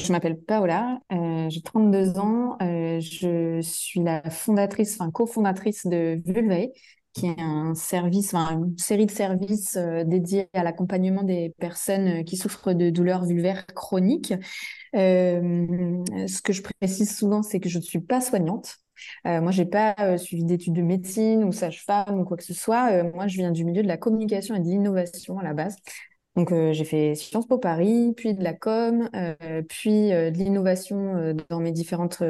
Je m'appelle Paola, euh, j'ai 32 ans, euh, je suis la fondatrice, enfin cofondatrice de Vulvae, qui est un service, enfin, une série de services euh, dédiés à l'accompagnement des personnes qui souffrent de douleurs vulvaires chroniques. ce que je précise souvent, c'est que je ne suis pas soignante. moi, j'ai pas suivi d'études de médecine ou sage-femme ou quoi que ce soit. moi, je viens du milieu de la communication et de l'innovation à la base. Donc, euh, j'ai fait Sciences Po Paris, puis de la com, euh, puis euh, de l'innovation dans mes différentes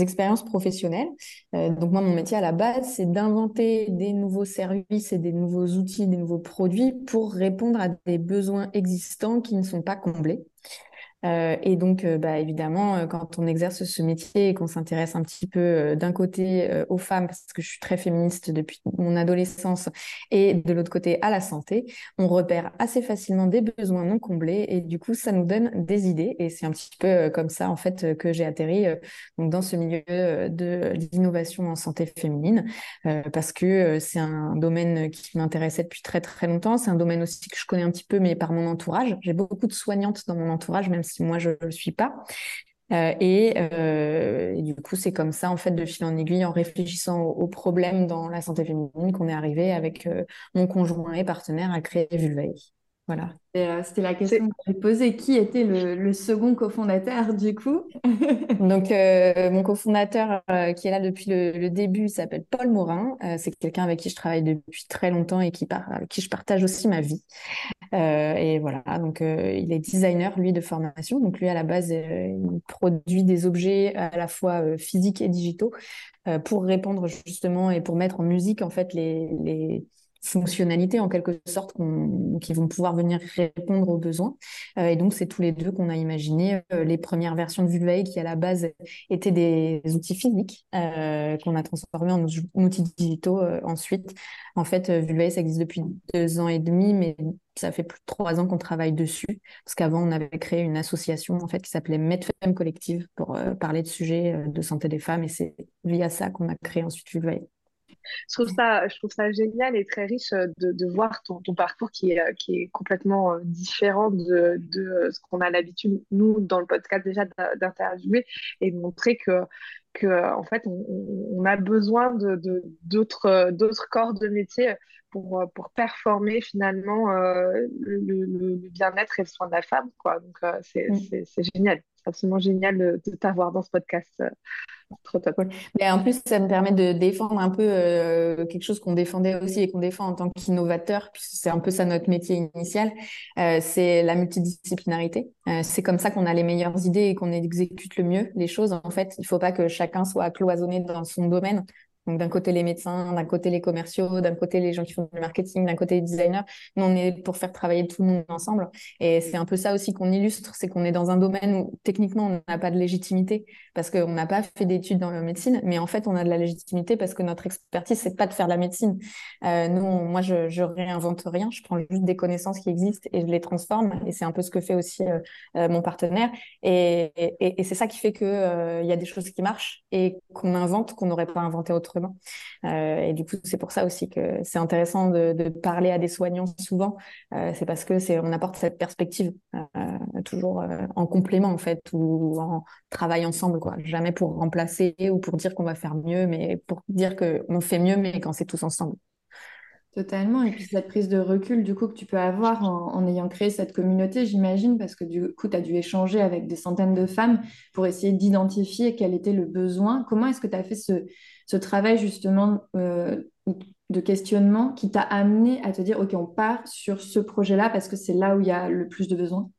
expériences professionnelles. donc, moi, mon métier à la base, c'est d'inventer des nouveaux services et des nouveaux outils, des nouveaux produits pour répondre à des besoins existants qui ne sont pas comblés. Euh, et donc, euh, bah, évidemment, euh, quand on exerce ce métier et qu'on s'intéresse un petit peu d'un côté aux femmes, parce que je suis très féministe depuis mon adolescence, et de l'autre côté à la santé, on repère assez facilement des besoins non comblés et du coup, ça nous donne des idées. Et c'est un petit peu comme ça, en fait, que j'ai atterri dans ce milieu de l'innovation en santé féminine, parce que c'est un domaine qui m'intéressait depuis très très longtemps. C'est un domaine aussi que je connais un petit peu, mais par mon entourage. J'ai beaucoup de soignantes dans mon entourage, même si moi je ne le suis pas. Euh, euh, et, du coup, c'est comme ça, en fait, de fil en aiguille, en réfléchissant aux, problèmes dans la santé féminine, qu'on est arrivé avec euh, mon conjoint et partenaire à créer Vulvae. Voilà. Euh, c'était la question que j'avais posée. Qui était le, second cofondateur du coup Donc, euh, mon cofondateur euh, qui est là depuis le, début s'appelle Paul Morin. c'est quelqu'un avec qui je travaille depuis très longtemps et qui par, avec qui je partage aussi ma vie. et voilà, donc il est designer, lui, de formation. Donc, lui, à la base, il produit des objets à la fois physiques et digitaux pour répondre justement et pour mettre en musique, en fait, les, les fonctionnalités en quelque sorte qui vont pouvoir venir répondre aux besoins. Euh, et donc, c'est tous les deux qu'on a imaginé euh, les premières versions de Vulvae qui, à la base, étaient des outils physiques euh, qu'on a transformés en outils digitaux ensuite. En fait, Vulvae, ça existe depuis deux ans et demi, mais ça fait plus de trois ans qu'on travaille dessus. Parce qu'avant, on avait créé une association en fait qui s'appelait MedFem Collective pour parler de sujets de santé des femmes. Et c'est via ça qu'on a créé ensuite Vulvae je trouve ça, je trouve ça génial et très riche euh, de, de voir ton, ton, parcours qui est, euh, qui est complètement euh, différent de, de ce qu'on a l'habitude, nous, dans le podcast déjà, d'interviewer et de montrer que, que en fait, on, on a besoin de, d'autres, d'autres corps de métier pour, pour performer finalement le, le, bien-être et le soin de la femme. Quoi. Donc, c'est, mm. c'est génial absolument génial de, t'avoir dans ce podcast. Euh, trop top. Mais en plus, ça me permet de défendre un peu euh, quelque chose qu'on défendait aussi et qu'on défend en tant qu'innovateur, puisque c'est un peu ça notre métier initial, euh, c'est la multidisciplinarité. c'est comme ça qu'on a les meilleures idées et qu'on exécute le mieux les choses. En fait, il ne faut pas que chacun soit cloisonné dans son domaine. Donc d'un côté les médecins, d'un côté les commerciaux, d'un côté les gens qui font du marketing, d'un côté les designers. Nous, on est pour faire travailler tout le monde ensemble. Et c'est un peu ça aussi qu'on illustre, c'est qu'on est dans un domaine où techniquement on n'a pas de légitimité parce qu'on n'a pas fait d'études dans la médecine, mais en fait on a de la légitimité parce que notre expertise c'est pas de faire de la médecine. Euh, nous, moi je, je réinvente rien, je prends juste des connaissances qui existent et je les transforme. Et c'est un peu ce que fait aussi euh, euh, mon partenaire. Et, et, c'est ça qui fait que il y a des choses qui marchent et qu'on invente qu'on n'aurait pas inventé autrement euh, et du coup, c'est pour ça aussi que c'est intéressant de, parler à des soignants souvent. Euh, c'est parce que c'est on apporte cette perspective euh, toujours en complément en fait ou en travail ensemble quoi. Jamais pour remplacer ou pour dire qu'on va faire mieux, mais pour dire qu'on fait mieux mais quand c'est tous ensemble. Totalement. Et puis cette prise de recul du coup que tu peux avoir en, ayant créé cette communauté, j'imagine, parce que du coup, tu as dû échanger avec des centaines de femmes pour essayer d'identifier quel était le besoin. Comment est-ce que tu as fait ce, ce travail justement euh, de questionnement qui t'a amené à te dire, OK, on part sur ce projet-là parce que c'est là où il y a le plus de besoins?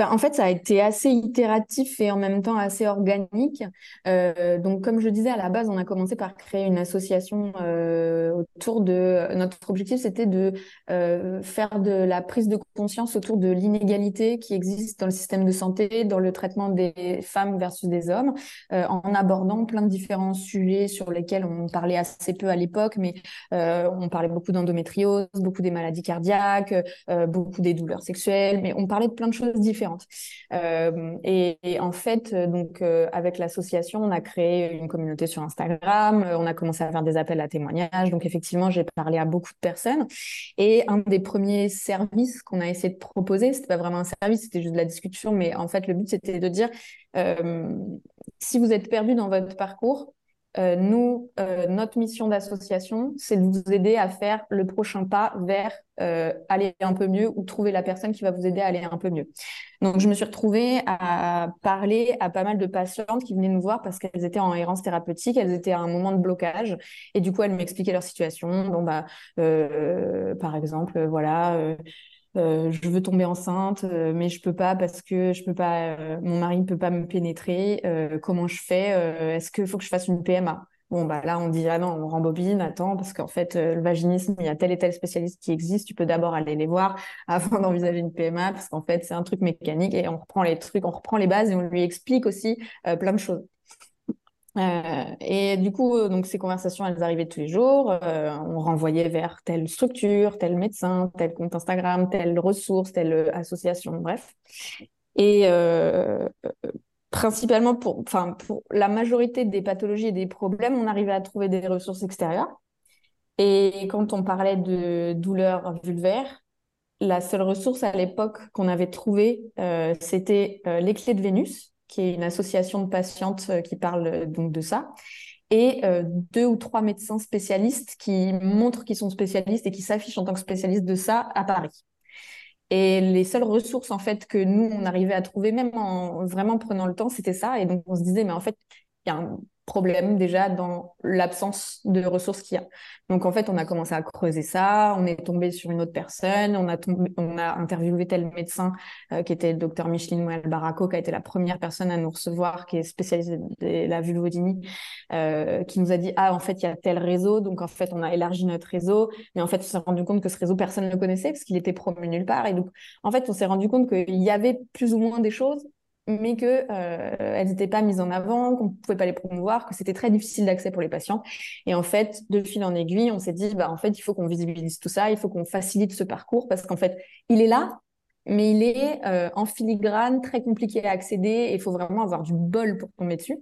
Bah, en fait, ça a été assez itératif et en même temps assez organique. Euh, donc, comme je disais à la base, on a commencé par créer une association euh, autour de. Notre objectif, c'était de euh, faire de la prise de conscience autour de l'inégalité qui existe dans le système de santé, dans le traitement des femmes versus des hommes, en abordant plein de différents sujets sur lesquels on parlait assez peu à l'époque, mais on parlait beaucoup d'endométriose, beaucoup des maladies cardiaques, beaucoup des douleurs sexuelles, mais on parlait de plein de choses différentes. Euh, et, en fait, donc euh, avec l'association, on a créé une communauté sur Instagram, euh, on a commencé à faire des appels à témoignages. Donc effectivement, j'ai parlé à beaucoup de personnes. Et un des premiers services qu'on a essayé de proposer, c'était pas vraiment un service, c'était juste de la discussion, mais en fait, le but c'était de dire si vous êtes perdu dans votre parcours, euh, nous, euh, notre mission d'association, c'est de vous aider à faire le prochain pas vers euh, aller un peu mieux ou trouver la personne qui va vous aider à aller un peu mieux. Donc, je me suis retrouvée à parler à pas mal de patientes qui venaient nous voir parce qu'elles étaient en errance thérapeutique, elles étaient à un moment de blocage et du coup, elles m'expliquaient leur situation. Bon, bah, par exemple, voilà euh, je veux tomber enceinte, euh, mais je peux pas parce que je peux pas, euh, mon mari ne peut pas me pénétrer. comment je fais Est-ce qu'il faut que je fasse une PMA Bon, bah là, on dit, ah non, on rembobine, attends, parce qu'en fait, le vaginisme, il y a tel et tel spécialiste qui existe, tu peux d'abord aller les voir avant d'envisager une PMA, parce qu'en fait, c'est un truc mécanique et on reprend les trucs, on reprend les bases et on lui explique aussi plein de choses. Euh, et du coup, euh, donc ces conversations, elles arrivaient tous les jours. Euh, on renvoyait vers telle structure, tel médecin, tel compte Instagram, telle ressource, telle association, bref. Et principalement pour, enfin, pour la majorité des pathologies et des problèmes, on arrivait à trouver des ressources extérieures. Et quand on parlait de douleurs vulvaires, la seule ressource à l'époque qu'on avait trouvée, c'était les clés de Vénus qui est une association de patientes euh, qui parle euh, donc de ça, et euh, deux ou trois médecins spécialistes qui montrent qu'ils sont spécialistes et qui s'affichent en tant que spécialistes de ça à Paris. Et les seules ressources en fait que nous on arrivait à trouver, même en vraiment prenant le temps, c'était ça. Et donc on se disait mais en fait il y a un problème déjà dans l'absence de ressources qu'il y a. Donc en fait, on a commencé à creuser ça, on est tombé sur une autre personne, on a, interviewé tel médecin euh, qui était le docteur Micheline Moel Barako, qui a été la première personne à nous recevoir, qui est spécialisée de la vulvodynie, euh, qui nous a dit ah en fait il y a tel réseau, donc en fait on a élargi notre réseau, mais en fait on s'est rendu compte que ce réseau personne ne le connaissait parce qu'il était promu nulle part, et donc en fait on s'est rendu compte qu'il y avait plus ou moins des choses mais qu'elles euh, n'étaient pas mises en avant, qu'on ne pouvait pas les promouvoir, que c'était très difficile d'accès pour les patients. Et en fait, de fil en aiguille, on s'est dit, bah, en fait, il faut qu'on visibilise tout ça, il faut qu'on facilite ce parcours parce qu'en fait, il est là, mais il est euh, en filigrane, très compliqué à accéder et il faut vraiment avoir du bol pour tomber dessus.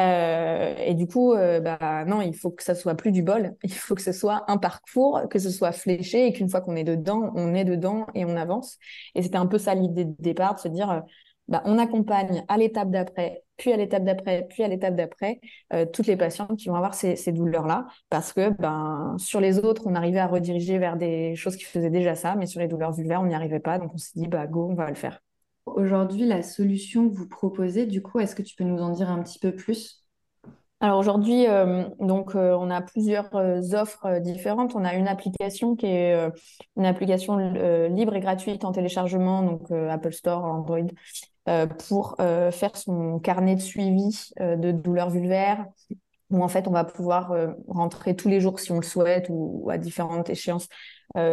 Euh, et du coup, bah, non, il faut que ça soit plus du bol, il faut que ce soit un parcours, que ce soit fléché et qu'une fois qu'on est dedans, on est dedans et on avance. Et c'était un peu ça l'idée de départ, de se dire, bah, on accompagne à l'étape d'après, puis à l'étape d'après, puis à l'étape d'après, euh, toutes les patientes qui vont avoir ces, douleurs-là, parce que ben, sur les autres, on arrivait à rediriger vers des choses qui faisaient déjà ça, mais sur les douleurs vulvaires, on n'y arrivait pas, donc on s'est dit, bah, go, on va le faire. Aujourd'hui, la solution que vous proposez, du coup, est-ce que tu peux nous en dire un petit peu plus? Alors aujourd'hui, euh, donc euh, on a plusieurs offres différentes. On a une application qui est une application libre et gratuite en téléchargement, donc Apple Store, Android, euh, pour euh, faire son carnet de suivi euh, de douleurs vulvaires, où en fait on va pouvoir rentrer tous les jours si on le souhaite ou, à différentes échéances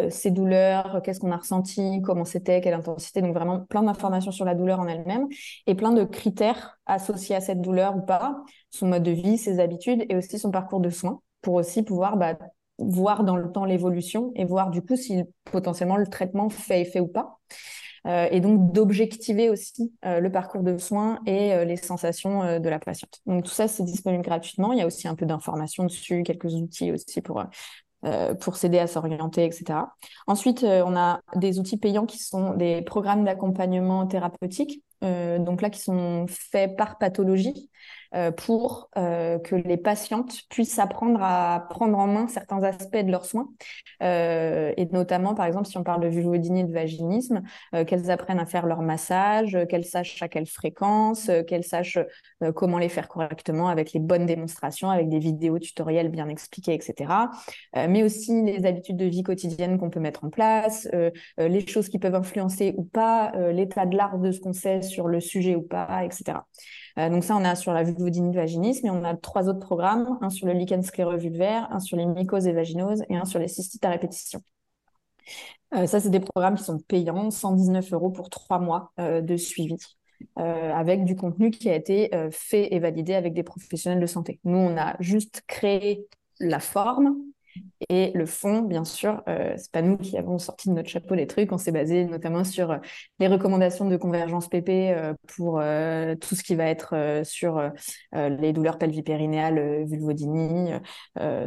ces douleurs, qu'est-ce qu'on a ressenti, comment c'était, quelle intensité, donc vraiment plein d'informations sur la douleur en elle-même et plein de critères associés à cette douleur ou pas, son mode de vie, ses habitudes et aussi son parcours de soins pour aussi pouvoir bah, voir dans le temps l'évolution et voir du coup si potentiellement le traitement fait effet ou pas. Euh, et donc d'objectiver aussi euh, le parcours de soins et euh, les sensations de la patiente. Donc tout ça, c'est disponible gratuitement. Il y a aussi un peu d'informations dessus, quelques outils aussi pour pour s'aider à s'orienter, etc. Ensuite, on a des outils payants qui sont des programmes d'accompagnement thérapeutique, donc là qui sont faits par pathologie. Pour que les patientes puissent apprendre à prendre en main certains aspects de leurs soins. et notamment, par exemple, si on parle de vulvodynie et de vaginisme, qu'elles apprennent à faire leur massage, qu'elles sachent à quelle fréquence, qu'elles sachent comment les faire correctement avec les bonnes démonstrations, avec des vidéos tutoriels bien expliquées, etc. mais aussi les habitudes de vie quotidienne qu'on peut mettre en place, les choses qui peuvent influencer ou pas, l'état de l'art de ce qu'on sait sur le sujet ou pas, etc. Euh, donc ça, on a sur la vulvodynie vaginisme et on a trois autres programmes, un sur le lichen scléreux vulvaire, un sur les mycoses et vaginoses et un sur les cystites à répétition. Euh, ça, c'est des programmes qui sont payants, 119 euros pour trois mois euh, de suivi. avec du contenu qui a été fait et validé avec des professionnels de santé. Nous, on a juste créé la forme, et le fond, bien sûr, euh, c'est pas nous qui avons sorti de notre chapeau les trucs. On s'est basé notamment sur euh, les recommandations de convergence PP euh, pour euh, tout ce qui va être sur les douleurs pelvipérinéales, vulvodynie,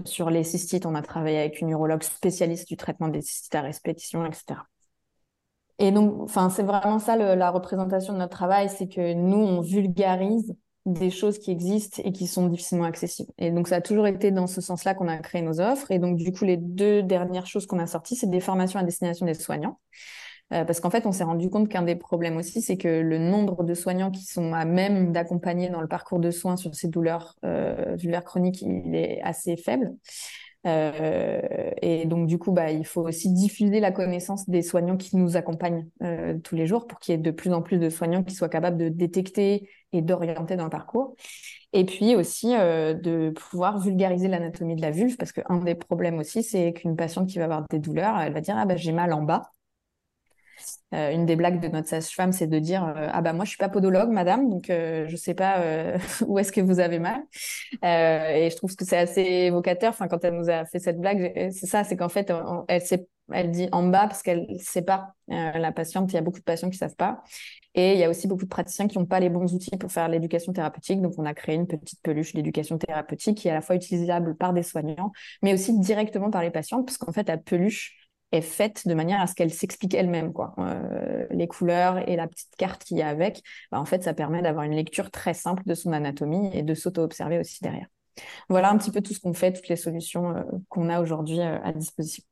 sur les cystites. On a travaillé avec une urologue spécialiste du traitement des cystites à répétition, etc. Et donc, enfin, c'est vraiment ça la représentation de notre travail, c'est que nous, on vulgarise des choses qui existent et qui sont difficilement accessibles. Et donc, ça a toujours été dans ce sens-là qu'on a créé nos offres. Et donc, du coup, les deux dernières choses qu'on a sorties, c'est des formations à destination des soignants. Euh, parce qu'en fait, on s'est rendu compte qu'un des problèmes aussi, c'est que le nombre de soignants qui sont à même d'accompagner dans le parcours de soins sur ces douleurs euh, vulvaires chroniques, il est assez faible. Euh, et donc, du coup, bah, il faut aussi diffuser la connaissance des soignants qui nous accompagnent euh, tous les jours pour qu'il y ait de plus en plus de soignants qui soient capables de détecter et d'orienter dans le parcours. Et puis aussi euh, de pouvoir vulgariser l'anatomie de la vulve, parce qu'un des problèmes aussi, c'est qu'une patiente qui va avoir des douleurs, elle va dire Ah, bah, j'ai mal en bas. Euh, une des blagues de notre sage-femme, c'est de dire euh, ah bah moi je suis pas podologue, madame, donc euh, je sais pas où est-ce que vous avez mal. et je trouve que c'est assez évocateur. Enfin, quand elle nous a fait cette blague, c'est ça, c'est qu'en fait elle dit en bas parce qu'elle sépare la patiente. Il y a beaucoup de patients qui savent pas. Et il y a aussi beaucoup de praticiens qui n'ont pas les bons outils pour faire l'éducation thérapeutique. Donc, on a créé une petite peluche d'éducation thérapeutique qui est à la fois utilisable par des soignants, mais aussi directement par les patients, parce qu'en fait, la peluche, est faite de manière à ce qu'elle s'explique elle-même. Quoi. Euh, les couleurs et la petite carte qu'il y a avec, bah, en fait, ça permet d'avoir une lecture très simple de son anatomie et de s'auto-observer aussi derrière. Voilà un petit peu tout ce qu'on fait, toutes les solutions euh, qu'on a aujourd'hui euh, à disposition.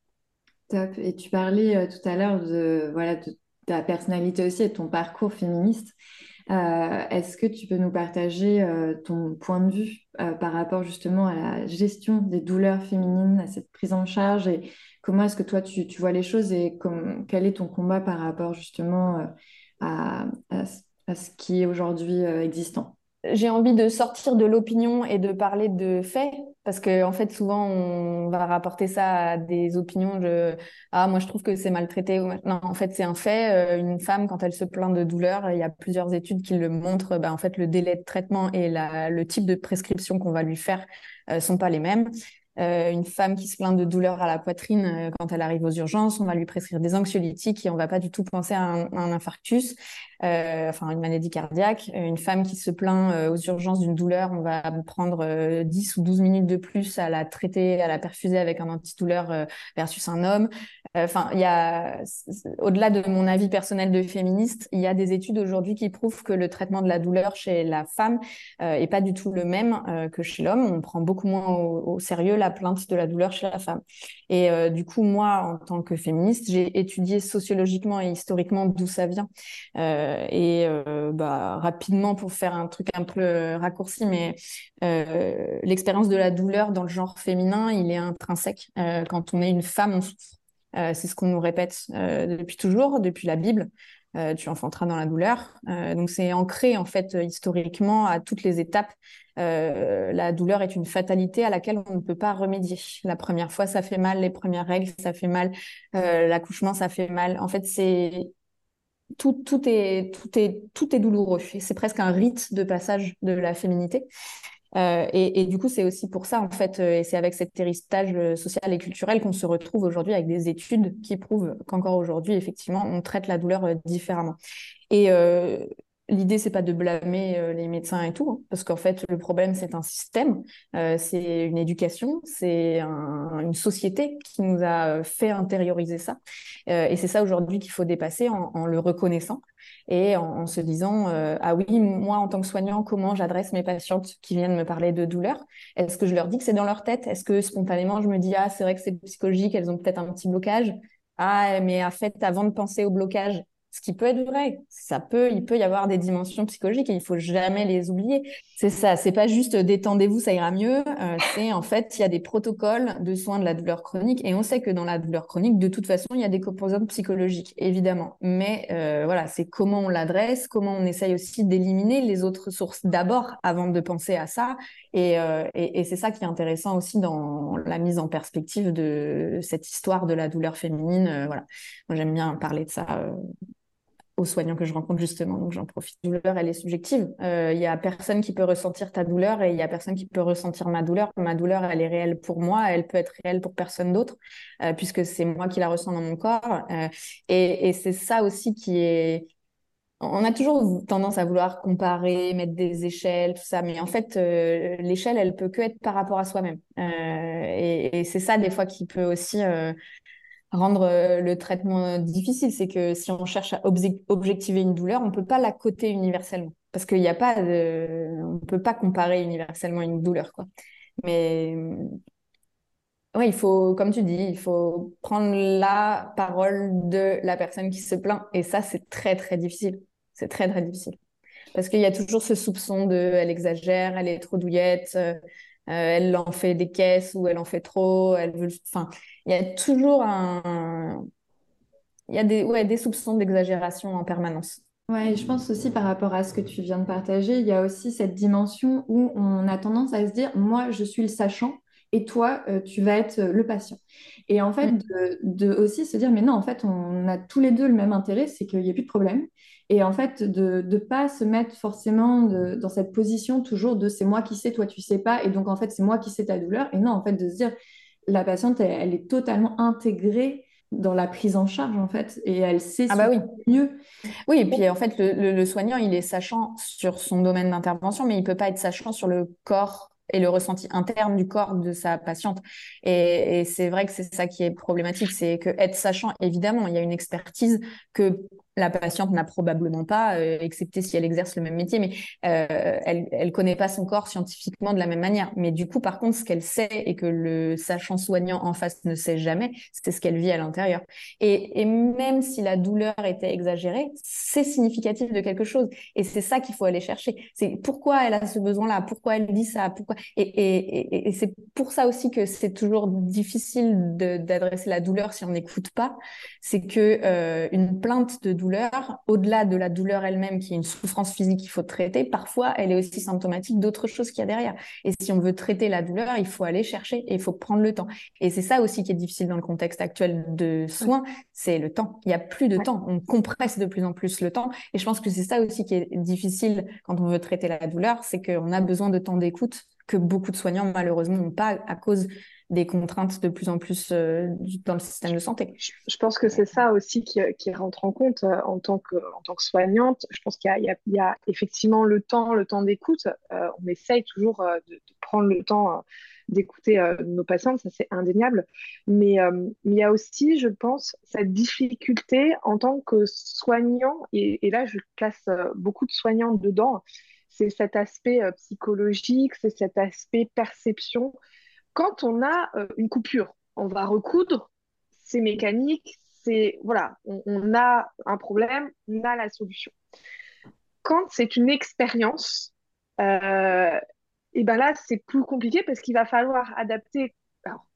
Top. Et tu parlais tout à l'heure de, voilà, de ta personnalité aussi et de ton parcours féministe. Est-ce que tu peux nous partager ton point de vue par rapport justement à la gestion des douleurs féminines, à cette prise en charge et Comment est-ce que toi, tu, vois les choses et quel est ton combat par rapport justement euh, à, ce qui est aujourd'hui euh, existant? J'ai envie de sortir de l'opinion et de parler de faits parce que en fait souvent on va rapporter ça à des opinions de ah moi je trouve que c'est maltraité non en fait c'est un fait euh, une femme quand elle se plaint de douleur il y a plusieurs études qui le montrent bah, en fait le délai de traitement et le type de prescription qu'on va lui faire ne sont pas les mêmes euh, une femme qui se plaint de douleur à la poitrine euh, quand elle arrive aux urgences, on va lui prescrire des anxiolytiques et on va pas du tout penser à un, infarctus, euh, enfin une maladie cardiaque. Une femme qui se plaint aux urgences d'une douleur, on va prendre 10 ou 12 minutes de plus à la traiter, à la perfuser avec un antidouleur versus un homme. Enfin, il y a, au-delà de mon avis personnel de féministe, il y a des études aujourd'hui qui prouvent que le traitement de la douleur chez la femme est pas du tout le même que chez l'homme. On prend beaucoup moins au sérieux la plainte de la douleur chez la femme. Et euh, du coup, moi, en tant que féministe, j'ai étudié sociologiquement et historiquement d'où ça vient. Euh, et euh, bah, rapidement, pour faire un truc un peu raccourci, mais l'expérience de la douleur dans le genre féminin, il est intrinsèque. quand on est une femme, on souffre. c'est ce qu'on nous répète depuis toujours, depuis la Bible. Tu enfanteras dans la douleur. Donc c'est ancré en fait historiquement à toutes les étapes. Euh, la douleur est une fatalité à laquelle on ne peut pas remédier. La première fois ça fait mal, les premières règles ça fait mal, l'accouchement ça fait mal. En fait c'est tout, tout, est, tout, est, tout est douloureux. C'est presque un rite de passage de la féminité. Euh, et, du coup, c'est aussi pour ça, en fait, euh, et c'est avec cet héritage euh, social et culturel qu'on se retrouve aujourd'hui avec des études qui prouvent qu'encore aujourd'hui, effectivement, on traite la douleur différemment. Et l'idée, c'est pas de blâmer euh, les médecins et tout, hein, parce qu'en fait, le problème, c'est un système, euh, c'est une éducation, c'est une société qui nous a fait intérioriser ça. Euh, et c'est ça aujourd'hui qu'il faut dépasser en, le reconnaissant et en, se disant ah oui, moi, en tant que soignant, comment j'adresse mes patientes qui viennent me parler de douleur Est-ce que je leur dis que c'est dans leur tête? Est-ce que spontanément, je me dis ah, c'est vrai que c'est psychologique, elles ont peut-être un petit blocage? Ah, mais en fait, avant de penser au blocage, ce qui peut être vrai. Ça peut, il peut y avoir des dimensions psychologiques et il faut jamais les oublier. C'est ça, c'est pas juste détendez-vous, ça ira mieux. Euh, c'est en fait, il y a des protocoles de soins de la douleur chronique et on sait que dans la douleur chronique, de toute façon, il y a des composantes psychologiques, évidemment. Mais euh, voilà, c'est comment on l'adresse, comment on essaye aussi d'éliminer les autres sources d'abord avant de penser à ça. Et, euh, c'est ça qui est intéressant aussi dans la mise en perspective de cette histoire de la douleur féminine. Euh, voilà, j'aime bien parler de ça aux soignants que je rencontre justement, donc j'en profite. La douleur, elle est subjective. Il euh, y a personne qui peut ressentir ta douleur et il y a personne qui peut ressentir ma douleur. Ma douleur, elle est réelle pour moi, elle peut être réelle pour personne d'autre, euh, puisque c'est moi qui la ressens dans mon corps. Euh, et, c'est ça aussi qui est... On a toujours tendance à vouloir comparer, mettre des échelles, tout ça, mais en fait, l'échelle, elle peut que être par rapport à soi-même. et c'est ça, des fois, qui peut aussi rendre euh, le traitement difficile. C'est que si on cherche à objectiver une douleur, on ne peut pas la coter universellement. Parce qu'il n'y a pas. On ne peut pas comparer universellement une douleur, quoi. Mais oui, il faut, comme tu dis, il faut prendre la parole de la personne qui se plaint. Et ça, c'est très, très difficile. C'est très, très difficile. Parce qu'il y a toujours ce soupçon de elle exagère, elle est trop douillette, euh, euh, elle en fait des caisses ou elle en fait trop, elle veut, enfin, il y a toujours un, il y a des, ouais, des soupçons d'exagération en permanence. Ouais, je pense aussi par rapport à ce que tu viens de partager, il y a aussi cette dimension où on a tendance à se dire, moi, je suis le sachant et toi, euh, tu vas être le patient. Et en fait, mm. de, de, aussi se dire, mais non, en fait, on a tous les deux le même intérêt, c'est qu'il n'y ait plus de problème. Et en fait, de ne pas se mettre forcément dans cette position toujours de c'est moi qui sais, toi tu sais pas, et donc en fait c'est moi qui sais ta douleur. Et non, en fait, de se dire la patiente, elle, est totalement intégrée dans la prise en charge en fait, et elle sait ah bah oui. mieux. Oui, et puis en fait, le, le soignant, il est sachant sur son domaine d'intervention, mais il peut pas être sachant sur le corps et le ressenti interne du corps de sa patiente. Et, et c'est vrai que c'est ça qui est problématique, c'est que être sachant, évidemment, il y a une expertise que la patiente n'a probablement pas, euh, excepté si elle exerce le même métier, mais euh, elle elle connaît pas son corps scientifiquement de la même manière. Mais du coup, par contre, ce qu'elle sait et que le sachant soignant en face ne sait jamais, c'est ce qu'elle vit à l'intérieur. Et, même si la douleur était exagérée, c'est significatif de quelque chose. Et c'est ça qu'il faut aller chercher. C'est pourquoi elle a ce besoin-là, pourquoi elle dit ça, pourquoi? Et c'est pour ça aussi que c'est toujours difficile d'adresser la douleur si on n'écoute pas. C'est que euh, une plainte de douleur, au-delà de la douleur elle-même, qui est une souffrance physique qu'il faut traiter, parfois elle est aussi symptomatique d'autres choses qu'il y a derrière. Et si on veut traiter la douleur, il faut aller chercher et il faut prendre le temps. Et c'est ça aussi qui est difficile dans le contexte actuel de soins, c'est le temps. Il n'y a plus de temps. On compresse de plus en plus le temps. Et je pense que c'est ça aussi qui est difficile quand on veut traiter la douleur, c'est qu'on a besoin de temps d'écoute que beaucoup de soignants malheureusement n'ont pas à cause des contraintes de plus en plus euh, dans le système de santé. Je pense que c'est ça aussi qui, rentre en compte euh, en, tant que, soignante. Je pense qu'il y, a effectivement le temps, le temps d'écoute. Euh, on essaye toujours de, prendre le temps d'écouter nos patients, ça c'est indéniable. Mais il y a aussi, je pense, cette difficulté en tant que soignant, et, et là je classe beaucoup de soignants dedans, c'est cet aspect psychologique, c'est cet aspect perception quand on a euh, une coupure, on va recoudre, c'est mécanique, c'est voilà, on, a un problème, on a la solution. Quand c'est une expérience, euh, et ben là c'est plus compliqué parce qu'il va falloir adapter.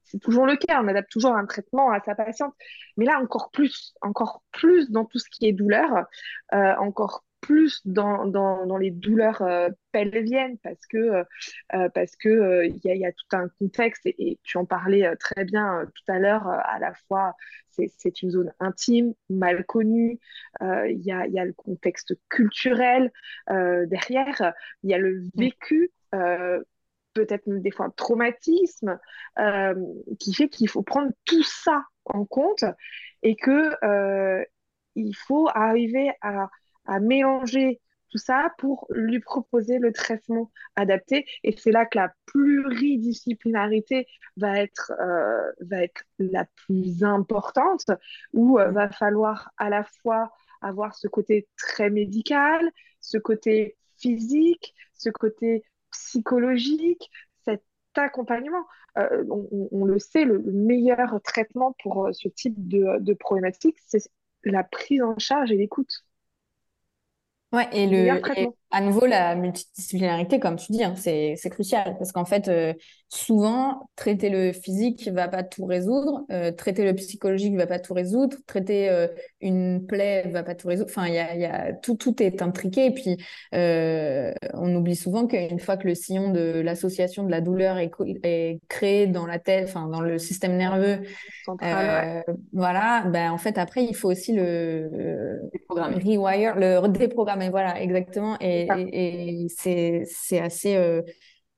c'est toujours le cas, on adapte toujours un traitement à sa patiente, mais là encore plus, encore plus dans tout ce qui est douleur, euh, encore plus dans, dans, dans les douleurs euh, pelviennes parce que euh, euh, parce que il y, a, y, a tout un contexte et, tu en parlais très bien tout à l'heure à la fois c'est une zone intime mal connue il y, a, y a le contexte culturel derrière il y a le vécu peut-être des fois un traumatisme qui fait qu'il faut prendre tout ça en compte et que il faut arriver à à mélanger tout ça pour lui proposer le traitement adapté. Et c'est là que la pluridisciplinarité va être, euh, va être la plus importante, où il va falloir à la fois avoir ce côté très médical, ce côté physique, ce côté psychologique, cet accompagnement. Euh, on, le sait, le, meilleur traitement pour euh, ce type de, de problématique, c'est la prise en charge et l'écoute. Ouais, et le, à nouveau, la multidisciplinarité, comme tu dis, hein, c'est, crucial parce qu'en fait, euh, souvent, traiter le physique va pas tout résoudre, euh, traiter le psychologique va pas tout résoudre, traiter euh, une plaie va pas tout résoudre. Enfin, y a, y a, tout, tout est intriqué. Et puis, on oublie souvent qu'une fois que le sillon de l'association de la douleur est, est créé dans la tête, enfin, dans le système nerveux, voilà, ben, en fait, après, il faut aussi le rewire, le déprogrammer. Voilà, exactement. Et et, c'est assez, euh,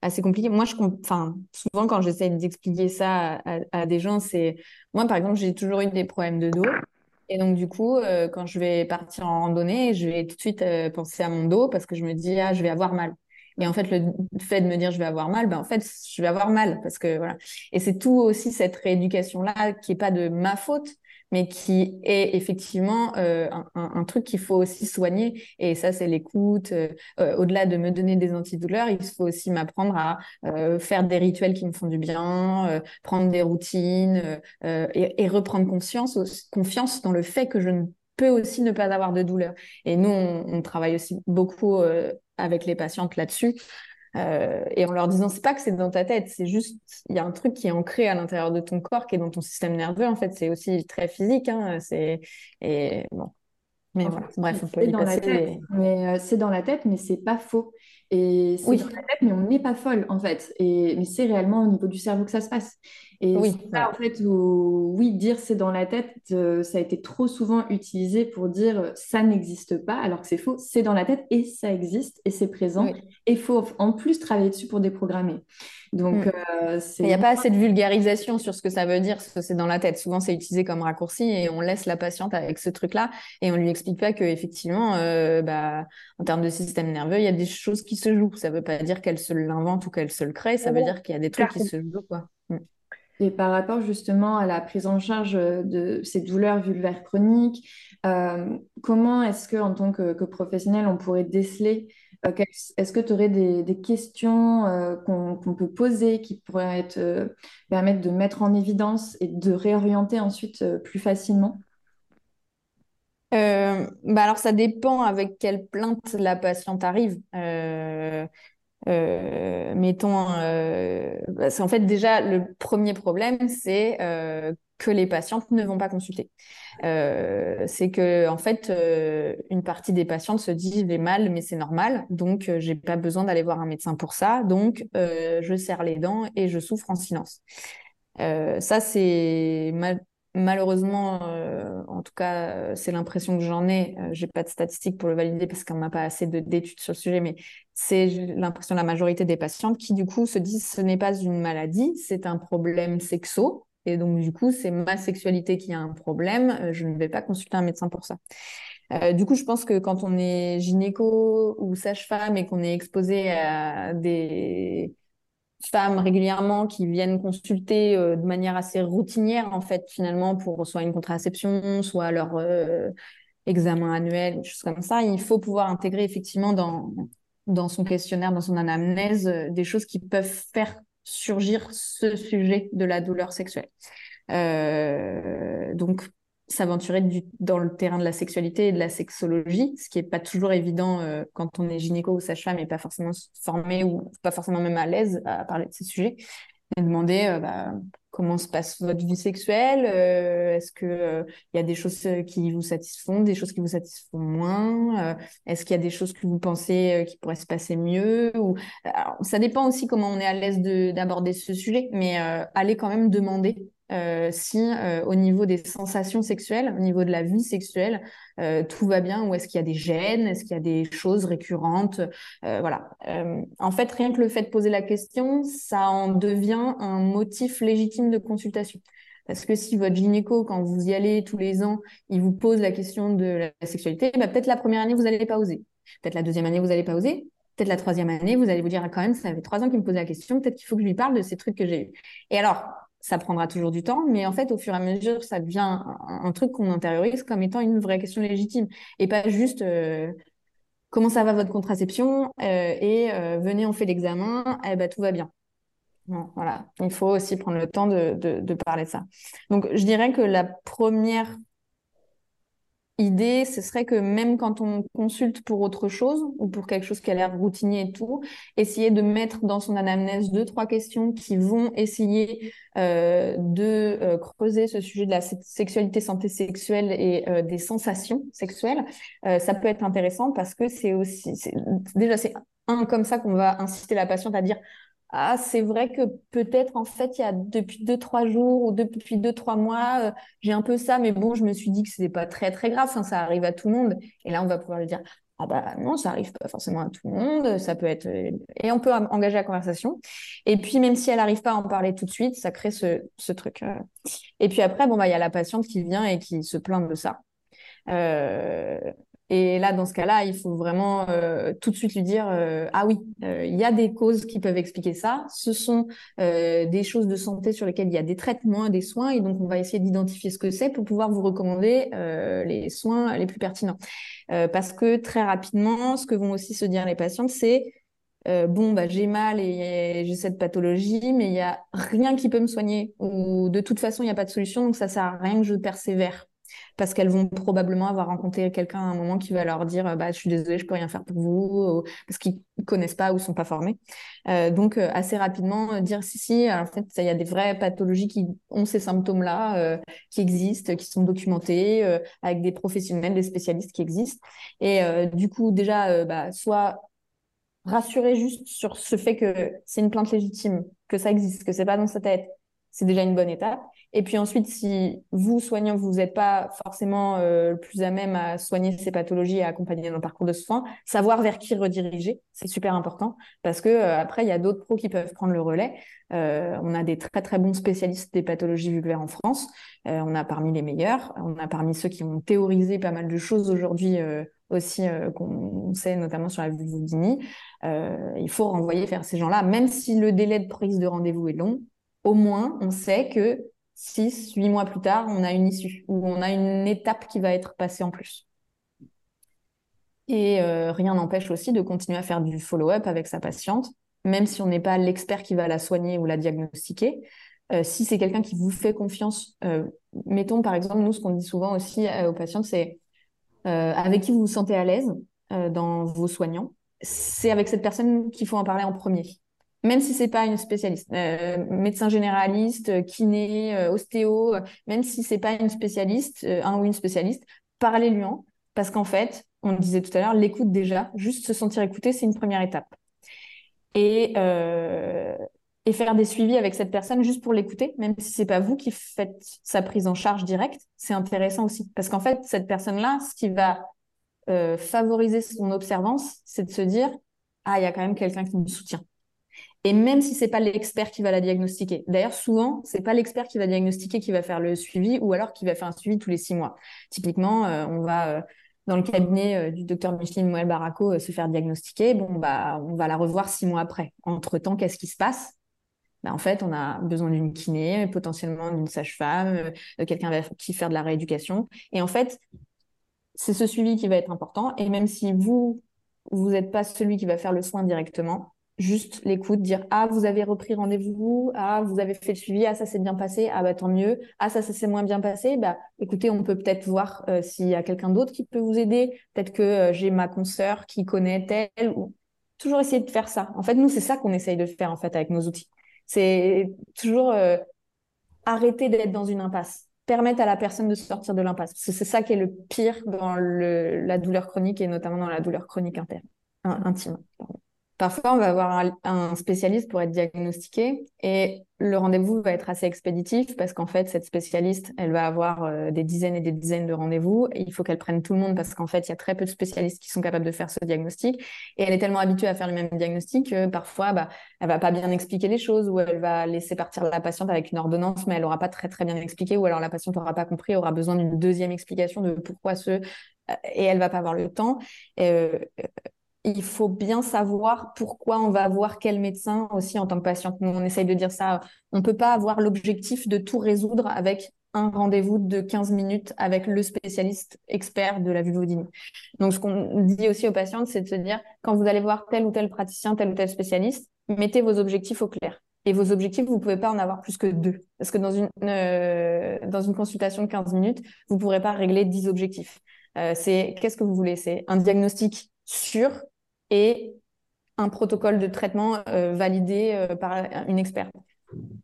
assez compliqué. Moi, je, enfin, souvent, quand j'essaie d'expliquer ça à, des gens, c'est. Moi, par exemple, j'ai toujours eu des problèmes de dos. Et donc, du coup, euh, quand je vais partir en randonnée, je vais tout de suite euh, penser à mon dos parce que je me dis, ah, je vais avoir mal. Et en fait, le fait de me dire je vais avoir mal, ben en fait, je vais avoir mal parce que voilà. Et c'est tout aussi cette rééducation-là qui est pas de ma faute, mais qui est effectivement euh, un, truc qu'il faut aussi soigner. Et ça, c'est l'écoute. Euh, euh, au-delà de me donner des antidouleurs, il faut aussi m'apprendre à faire des rituels qui me font du bien, prendre des routines et, reprendre confiance dans le fait que je ne peux aussi ne pas avoir de douleur. Et nous, on travaille aussi beaucoup avec les patientes là-dessus. Euh, et en leur disant, c'est pas que c'est dans ta tête, c'est juste, il y a un truc qui est ancré à l'intérieur de ton corps, qui est dans ton système nerveux. En fait, c'est aussi très physique. Hein, c'est et bon. Mais voilà. Bref, on peut y dans passer. La tête, mais euh, c'est dans la tête, mais c'est pas faux. Et c'est dans la tête, mais on n'est pas folle en fait. Et mais c'est réellement au niveau du cerveau que ça se passe. Et oui, ça, en fait, oui, dire c'est dans la tête, euh, ça a été trop souvent utilisé pour dire euh, ça n'existe pas, alors que c'est faux, c'est dans la tête et ça existe et c'est présent. Et il faut en plus travailler dessus pour déprogrammer. Donc, mm. euh, il n'y a pas assez de vulgarisation sur ce que ça veut dire, ce c'est dans la tête. Souvent, c'est utilisé comme raccourci et on laisse la patiente avec ce truc-là et on lui explique pas que effectivement, bah, en termes de système nerveux, il y a des choses qui se jouent. Ça ne veut pas dire qu'elle se l'invente ou qu'elle se le crée. Ça veut dire qu'il y a des trucs qui se jouent, quoi. Mm. Et par rapport justement à la prise en charge de ces douleurs vulvaires chroniques, euh, comment est-ce que en tant que, professionnel, on pourrait déceler euh, Est-ce que tu aurais des, questions euh, qu'on peut poser qui pourraient être, permettre de mettre en évidence et de réorienter ensuite plus facilement? Bah alors ça dépend avec quelle plainte la patiente arrive. Euh, mettons, euh, bah, en fait déjà le premier problème, c'est euh, que les patientes ne vont pas consulter. Euh, c'est que en fait, une partie des patientes se disent j'ai mal, mais c'est normal, donc j'ai pas besoin d'aller voir un médecin pour ça, donc je serre les dents et je souffre en silence. ça, c'est Malheureusement, euh, en tout cas, euh, c'est l'impression que j'en ai. Euh, j'ai pas de statistiques pour le valider parce qu'on n'a pas assez d'études sur le sujet, mais c'est l'impression de la majorité des patientes qui, du coup, se disent ce n'est pas une maladie, c'est un problème sexo. Et donc, du coup, c'est ma sexualité qui a un problème. je ne vais pas consulter un médecin pour ça. du coup, je pense que quand on est gynéco ou sage-femme et qu'on est exposé à des femmes régulièrement qui viennent consulter euh, de manière assez routinière, en fait, finalement, pour soit une contraception, soit leur euh, examen annuel, des choses comme ça. Il faut pouvoir intégrer effectivement dans, dans son questionnaire, dans son anamnèse, euh, des choses qui peuvent faire surgir ce sujet de la douleur sexuelle. donc, s'aventurer dans le terrain de la sexualité et de la sexologie, ce qui n'est pas toujours évident euh, quand on est gynéco ou sage-femme et pas forcément formé ou pas forcément même à l'aise à parler de ces sujets. Et demander euh, bah, comment se passe votre vie sexuelle, euh, est-ce qu'il il y a des choses qui vous satisfont, des choses qui vous satisfont moins, est-ce qu'il y a des choses que vous pensez qui pourraient se passer mieux ça dépend aussi comment on est à l'aise d'aborder ce sujet, mais allez quand même demander euh, si euh, au niveau des sensations sexuelles, au niveau de la vie sexuelle, euh, tout va bien ou est-ce qu'il y a des gènes, est-ce qu'il y a des choses récurrentes, voilà. en fait, rien que le fait de poser la question, ça en devient un motif légitime de consultation. Parce que si votre gynéco, quand vous y allez tous les ans, il vous pose la question de la sexualité, bah, peut-être la première année, vous n'allez pas oser. Peut-être la deuxième année, vous n'allez pas oser. Peut-être la troisième année, vous allez vous dire, ah, quand même, ça fait trois ans qu'il me posait la question, peut-être qu'il faut que je lui parle de ces trucs que j'ai eus. Et alors, ça prendra toujours du temps, mais en fait, au fur et à mesure, ça devient un, truc qu'on intériorise comme étant une vraie question légitime et pas juste euh, comment ça va votre contraception euh, et euh, venez, on fait l'examen, eh ben, tout va bien. voilà, il faut aussi prendre le temps de, de parler de ça. Donc, je dirais que la première idée, ce serait que même quand on consulte pour autre chose ou pour quelque chose qui a l'air routinier et tout, essayer de mettre dans son anamnèse deux, trois questions qui vont essayer euh, de euh, creuser ce sujet de la sexualité, santé sexuelle et euh, des sensations sexuelles. ça peut être intéressant parce que c'est aussi, déjà, c'est un comme ça qu'on va inciter la patiente à dire ah, c'est vrai que peut-être en fait, il y a depuis deux, trois jours ou depuis deux, trois mois, euh, j'ai un peu ça, mais bon, je me suis dit que c'était pas très, très grave, ça arrive à tout le monde. Et là, on va pouvoir lui dire, ah bah non, ça arrive pas forcément à tout le monde, ça peut être... Euh, et on peut engager la conversation. Et puis, même si elle n'arrive pas à en parler tout de suite, ça crée ce, ce truc. Euh. Et puis après, bon, bah, il y a la patiente qui vient et qui se plaint de ça. Et là, dans ce cas-là, il faut vraiment euh, tout de suite lui dire euh, ah oui, euh, il y a des causes qui peuvent expliquer ça. Ce sont des choses de santé sur lesquelles il y a des traitements, des soins, et donc on va essayer d'identifier ce que c'est pour pouvoir vous recommander les soins les plus pertinents. parce que très rapidement, ce que vont aussi se dire les patientes, c'est bon, bah, j'ai mal et j'ai cette pathologie, mais il n'y a rien qui peut me soigner, ou de toute façon, il n'y a pas de solution, donc ça sert à rien que je persévère parce qu'elles vont probablement avoir rencontré quelqu'un à un moment qui va leur dire bah, je suis désolée, je peux rien faire pour vous, parce qu'ils connaissent pas ou sont pas formés. Euh, donc euh, assez rapidement euh, dire si si, en fait il y a des vraies pathologies qui ont ces symptômes-là, qui existent, qui sont documentés avec des professionnels, des spécialistes qui existent. Et du coup déjà bah, soit rassurer juste sur ce fait que c'est une plainte légitime, que ça existe, que c'est pas dans sa tête, c'est déjà une bonne étape. Et puis ensuite, si vous, soignant, vous n'êtes pas forcément euh, le plus à même à soigner ces pathologies et à accompagner dans le parcours de soins, savoir vers qui rediriger, c'est super important parce que euh, après, il y a d'autres pros qui peuvent prendre le relais. Euh, on a des très très bons spécialistes des pathologies vulvaires en France. on a parmi les meilleurs. On a parmi ceux qui ont théorisé pas mal de choses aujourd'hui aussi qu'on sait notamment sur la vulvodynie. il faut renvoyer vers ces gens-là, même si le délai de prise de rendez-vous est long. Au moins, on sait que six, huit mois plus tard, on a une issue, ou on a une étape qui va être passée en plus. Et euh, rien n'empêche aussi de continuer à faire du follow-up avec sa patiente, même si on n'est pas l'expert qui va la soigner ou la diagnostiquer. Euh, si c'est quelqu'un qui vous fait confiance, euh, mettons par exemple, nous, ce qu'on dit souvent aussi aux patientes, c'est avec qui vous vous sentez à l'aise dans vos soignants. C'est avec cette personne qu'il faut en parler en premier même si c'est pas une spécialiste, euh, médecin généraliste, kiné, euh, ostéo, même si c'est pas une spécialiste, euh, un ou une spécialiste, parlez-lui en, parce qu'en fait, on le disait tout à l'heure, l'écoute déjà, juste se sentir écouté, c'est une première étape. Et, et faire des suivis avec cette personne juste pour l'écouter, même si c'est pas vous qui faites sa prise en charge directe, c'est intéressant aussi, parce qu'en fait, cette personne-là, ce qui va favoriser son observance, c'est de se dire, ah, il y a quand même quelqu'un qui me soutient et même si c'est pas l'expert qui va la diagnostiquer. D'ailleurs, souvent, c'est pas l'expert qui va diagnostiquer qui va faire le suivi ou alors qui va faire un suivi tous les six mois. Typiquement, euh, on va euh, dans le cabinet euh, du docteur Micheline Moël Baraco se faire diagnostiquer. Bon, bah, on va la revoir six mois après. Entre temps, qu'est-ce qui se passe? Bah, en fait, on a besoin d'une kiné, potentiellement d'une sage-femme, de quelqu'un qui faire de la rééducation. Et en fait, c'est ce suivi qui va être important. Et même si vous, vous n'êtes pas celui qui va faire le soin directement, juste l'écoute, dire ah vous avez repris rendez-vous, ah vous avez fait le suivi, ah ça s'est bien passé, ah bah tant mieux, ah ça ça s'est moins bien passé, bah écoutez on peut peut-être voir euh, s'il y a quelqu'un d'autre qui peut vous aider, peut-être que euh, j'ai ma consoeur qui connaît tel ou toujours essayer de faire ça. En fait nous c'est ça qu'on essaye de faire en fait avec nos outils, c'est toujours euh, arrêter d'être dans une impasse permettre à la personne de sortir de l'impasse. C'est ça qui est le pire dans la douleur chronique et notamment dans la douleur chronique interne, intime. Parfois, on va avoir un, spécialiste pour être diagnostiqué et le rendez-vous va être assez expéditif parce qu'en fait, cette spécialiste, elle va avoir euh, des dizaines et des dizaines de rendez-vous. il faut qu'elle prenne tout le monde parce qu'en fait, il y a très peu de spécialistes qui sont capables de faire ce diagnostic. Et elle est tellement habituée à faire le même diagnostic que parfois, bah, elle va pas bien expliquer les choses ou elle va laisser partir la patiente avec une ordonnance, mais elle aura pas très très bien expliqué ou alors la patiente aura pas compris, aura besoin d'une deuxième explication de pourquoi ce et elle va pas avoir le temps. Euh, il faut bien savoir pourquoi on va voir quel médecin aussi en tant que patiente. on essaye de dire ça. On peut pas avoir l'objectif de tout résoudre avec un rendez-vous de 15 minutes avec le spécialiste expert de la vulvodynie. Donc, ce qu'on dit aussi aux patientes, c'est de se dire, quand vous allez voir tel ou tel praticien, tel ou tel spécialiste, mettez vos objectifs au clair. Et vos objectifs, vous pouvez pas en avoir plus que deux. Parce que dans une, euh, dans une consultation de 15 minutes, vous pourrez pas régler 10 objectifs. Euh, c'est qu'est-ce que vous voulez? C'est un diagnostic sûr et un protocole de traitement euh, validé par une experte.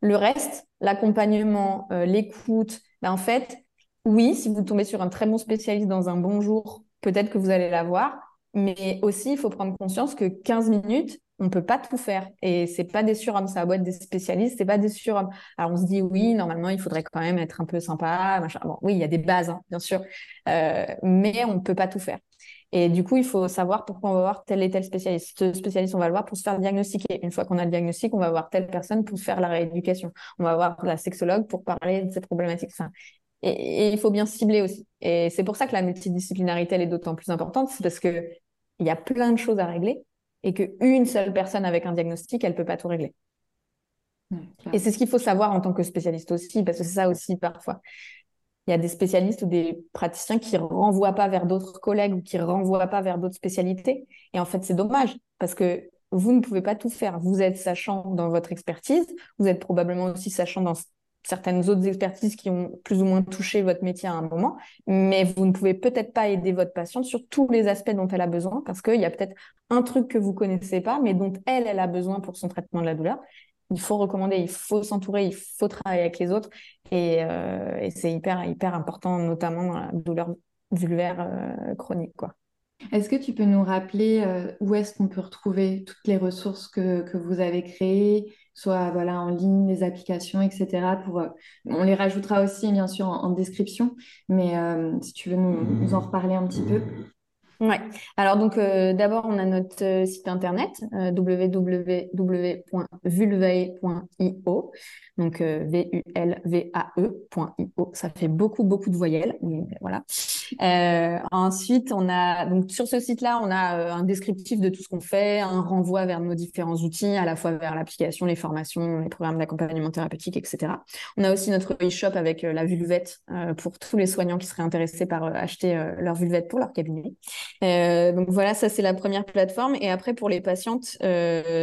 Le reste, l'accompagnement, l'écoute, ben en fait, oui, si vous tombez sur un très bon spécialiste dans un bon jour, peut-être que vous allez l'avoir. Mais aussi, il faut prendre conscience que 15 minutes, on peut pas tout faire et c'est pas des surhommes ça va être des spécialistes c'est pas des surhommes alors on se dit oui normalement il faudrait quand même être un peu sympa machin bon oui il y a des bases hein, bien sûr euh, mais on peut pas tout faire et du coup il faut savoir pourquoi on va voir tel et tel spécialiste. Ce spécialiste on va le voir pour se faire diagnostiquer. Une fois qu'on a le diagnostic on va voir telle personne pour faire la rééducation. On va voir la sexologue pour parler de cette problématique. Enfin, et, et il faut bien cibler aussi. Et c'est pour ça que la multidisciplinarité elle est d'autant plus importante c'est parce que il y a plein de choses à régler et qu'une seule personne avec un diagnostic, elle ne peut pas tout régler. et c'est ce qu'il faut savoir en tant que spécialiste aussi, parce que c'est ça aussi parfois. Il y a des spécialistes ou des praticiens qui renvoient pas vers d'autres collègues ou qui renvoient pas vers d'autres spécialités. Et en fait, c'est dommage parce que vous ne pouvez pas tout faire. Vous êtes sachant dans votre expertise, vous êtes probablement aussi sachant dans certaines autres expertises qui ont plus ou moins touché votre métier à un moment, mais vous ne pouvez peut-être pas aider votre patiente sur tous les aspects dont elle a besoin, parce qu'il y a peut-être un truc que vous connaissez pas, mais dont elle, elle a besoin pour son traitement de la douleur. Il faut recommander, il faut s'entourer, il faut travailler avec les autres, et, euh, c'est hyper, hyper important, notamment dans la douleur vulvaire euh, chronique. Est-ce que tu peux nous rappeler euh, où est-ce qu'on peut retrouver toutes les ressources que, que vous avez créées, soit voilà, en ligne, les applications, etc. Pour, on les rajoutera aussi, bien sûr, en, description, mais si tu veux nous, en reparler un petit peu. Ouais. Alors donc d'abord on a notre site internet www.vulvae.io donc V-U-L-V-A-E.io. Ça fait beaucoup, beaucoup de voyelles. voilà. Euh, ensuite, on a donc sur ce site-là, on a euh, un descriptif de tout ce qu'on fait, un renvoi vers nos différents outils, à la fois vers l'application, les formations, les programmes d'accompagnement thérapeutique, etc. On a aussi notre e-shop avec euh, la vulvette pour tous les soignants qui seraient intéressés par acheter leur vulvette pour leur cabinet. donc voilà, ça c'est la première plateforme. Et après pour les patientes,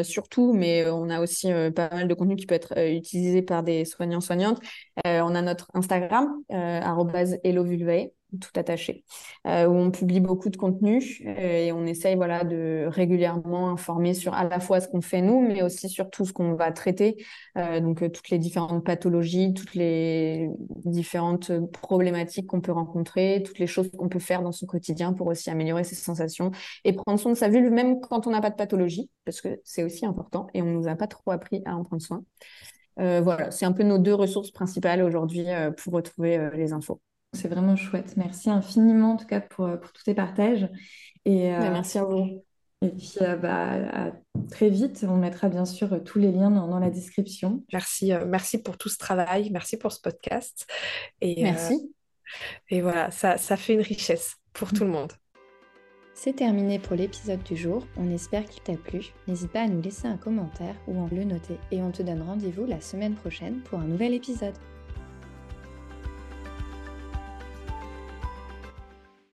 surtout, mais on a aussi pas mal de contenu qui peut être utilisé par des soignants soignantes. On a notre Instagram euh, tout attaché, euh, où on publie beaucoup de contenu et on essaye voilà de régulièrement informer sur à la fois ce qu'on fait nous, mais aussi sur tout ce qu'on va traiter, donc toutes les différentes pathologies, toutes les différentes problématiques qu'on peut rencontrer, toutes les choses qu'on peut faire dans son quotidien pour aussi améliorer ses sensations et prendre soin de sa vulve même quand on n'a pas de pathologie, parce que c'est aussi important et on nous a pas trop appris à en prendre soin. Euh, voilà, c'est un peu nos deux ressources principales aujourd'hui euh, pour retrouver euh, les infos. C'est vraiment chouette. Merci infiniment en tout cas pour, pour tous tes partages. Et, bah, merci à vous. Et puis bah, à très vite. On mettra bien sûr tous les liens dans, la description. Merci, merci pour tout ce travail. Merci pour ce podcast. Et, merci. et voilà, ça, ça fait une richesse pour tout le monde. C'est terminé pour l'épisode du jour, on espère qu'il t'a plu. N'hésite pas à nous laisser un commentaire ou à le noter et on te donne rendez-vous la semaine prochaine pour un nouvel épisode.